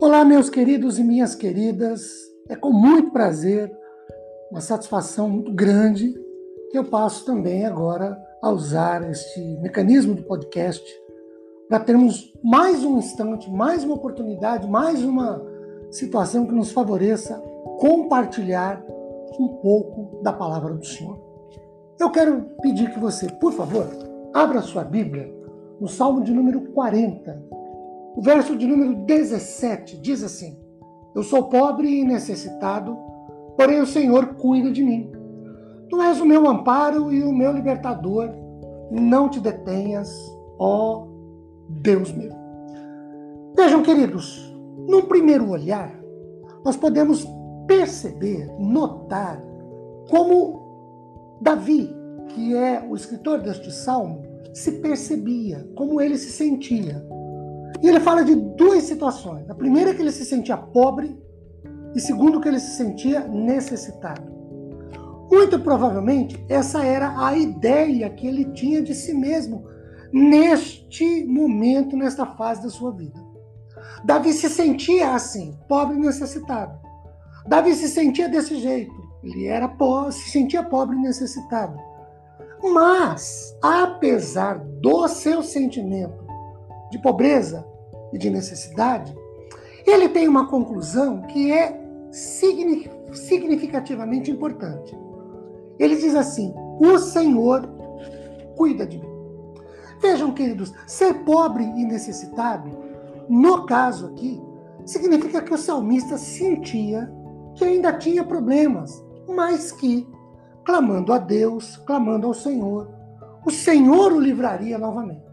Olá, meus queridos e minhas queridas. É com muito prazer, uma satisfação muito grande, que eu passo também agora a usar este mecanismo do podcast para termos mais um instante, mais uma oportunidade, mais uma situação que nos favoreça compartilhar um pouco da palavra do Senhor. Eu quero pedir que você, por favor, abra sua Bíblia no Salmo de número 40, o verso de número 17 diz assim: Eu sou pobre e necessitado, porém o Senhor cuida de mim. Tu és o meu amparo e o meu libertador. Não te detenhas, ó Deus meu. Vejam, queridos, num primeiro olhar, nós podemos perceber, notar como Davi, que é o escritor deste salmo, se percebia, como ele se sentia. E ele fala de duas situações. A primeira é que ele se sentia pobre, e segundo que ele se sentia necessitado. Muito provavelmente, essa era a ideia que ele tinha de si mesmo neste momento, nesta fase da sua vida. Davi se sentia assim, pobre e necessitado. Davi se sentia desse jeito. Ele era pobre, se sentia pobre e necessitado. Mas, apesar do seu sentimento de pobreza e de necessidade, ele tem uma conclusão que é significativamente importante. Ele diz assim: O Senhor cuida de mim. Vejam, queridos, ser pobre e necessitado, no caso aqui, significa que o salmista sentia que ainda tinha problemas, mas que, clamando a Deus, clamando ao Senhor, o Senhor o livraria novamente.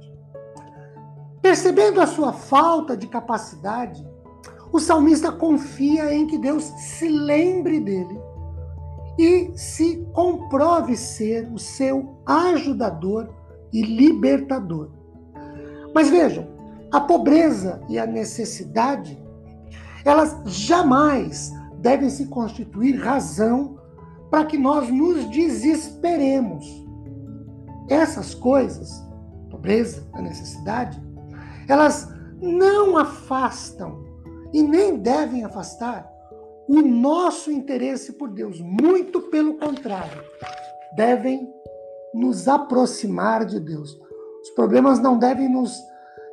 Percebendo a sua falta de capacidade, o salmista confia em que Deus se lembre dele e se comprove ser o seu ajudador e libertador. Mas vejam, a pobreza e a necessidade, elas jamais devem se constituir razão para que nós nos desesperemos. Essas coisas, pobreza, a necessidade, elas não afastam e nem devem afastar o nosso interesse por Deus. Muito pelo contrário, devem nos aproximar de Deus. Os problemas não devem nos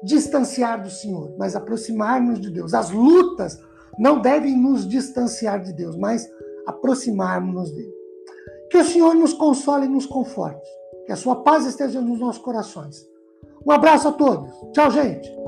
distanciar do Senhor, mas aproximar-nos de Deus. As lutas não devem nos distanciar de Deus, mas aproximarmos-nos dele. Que o Senhor nos console e nos conforte. Que a sua paz esteja nos nossos corações. Um abraço a todos. Tchau, gente.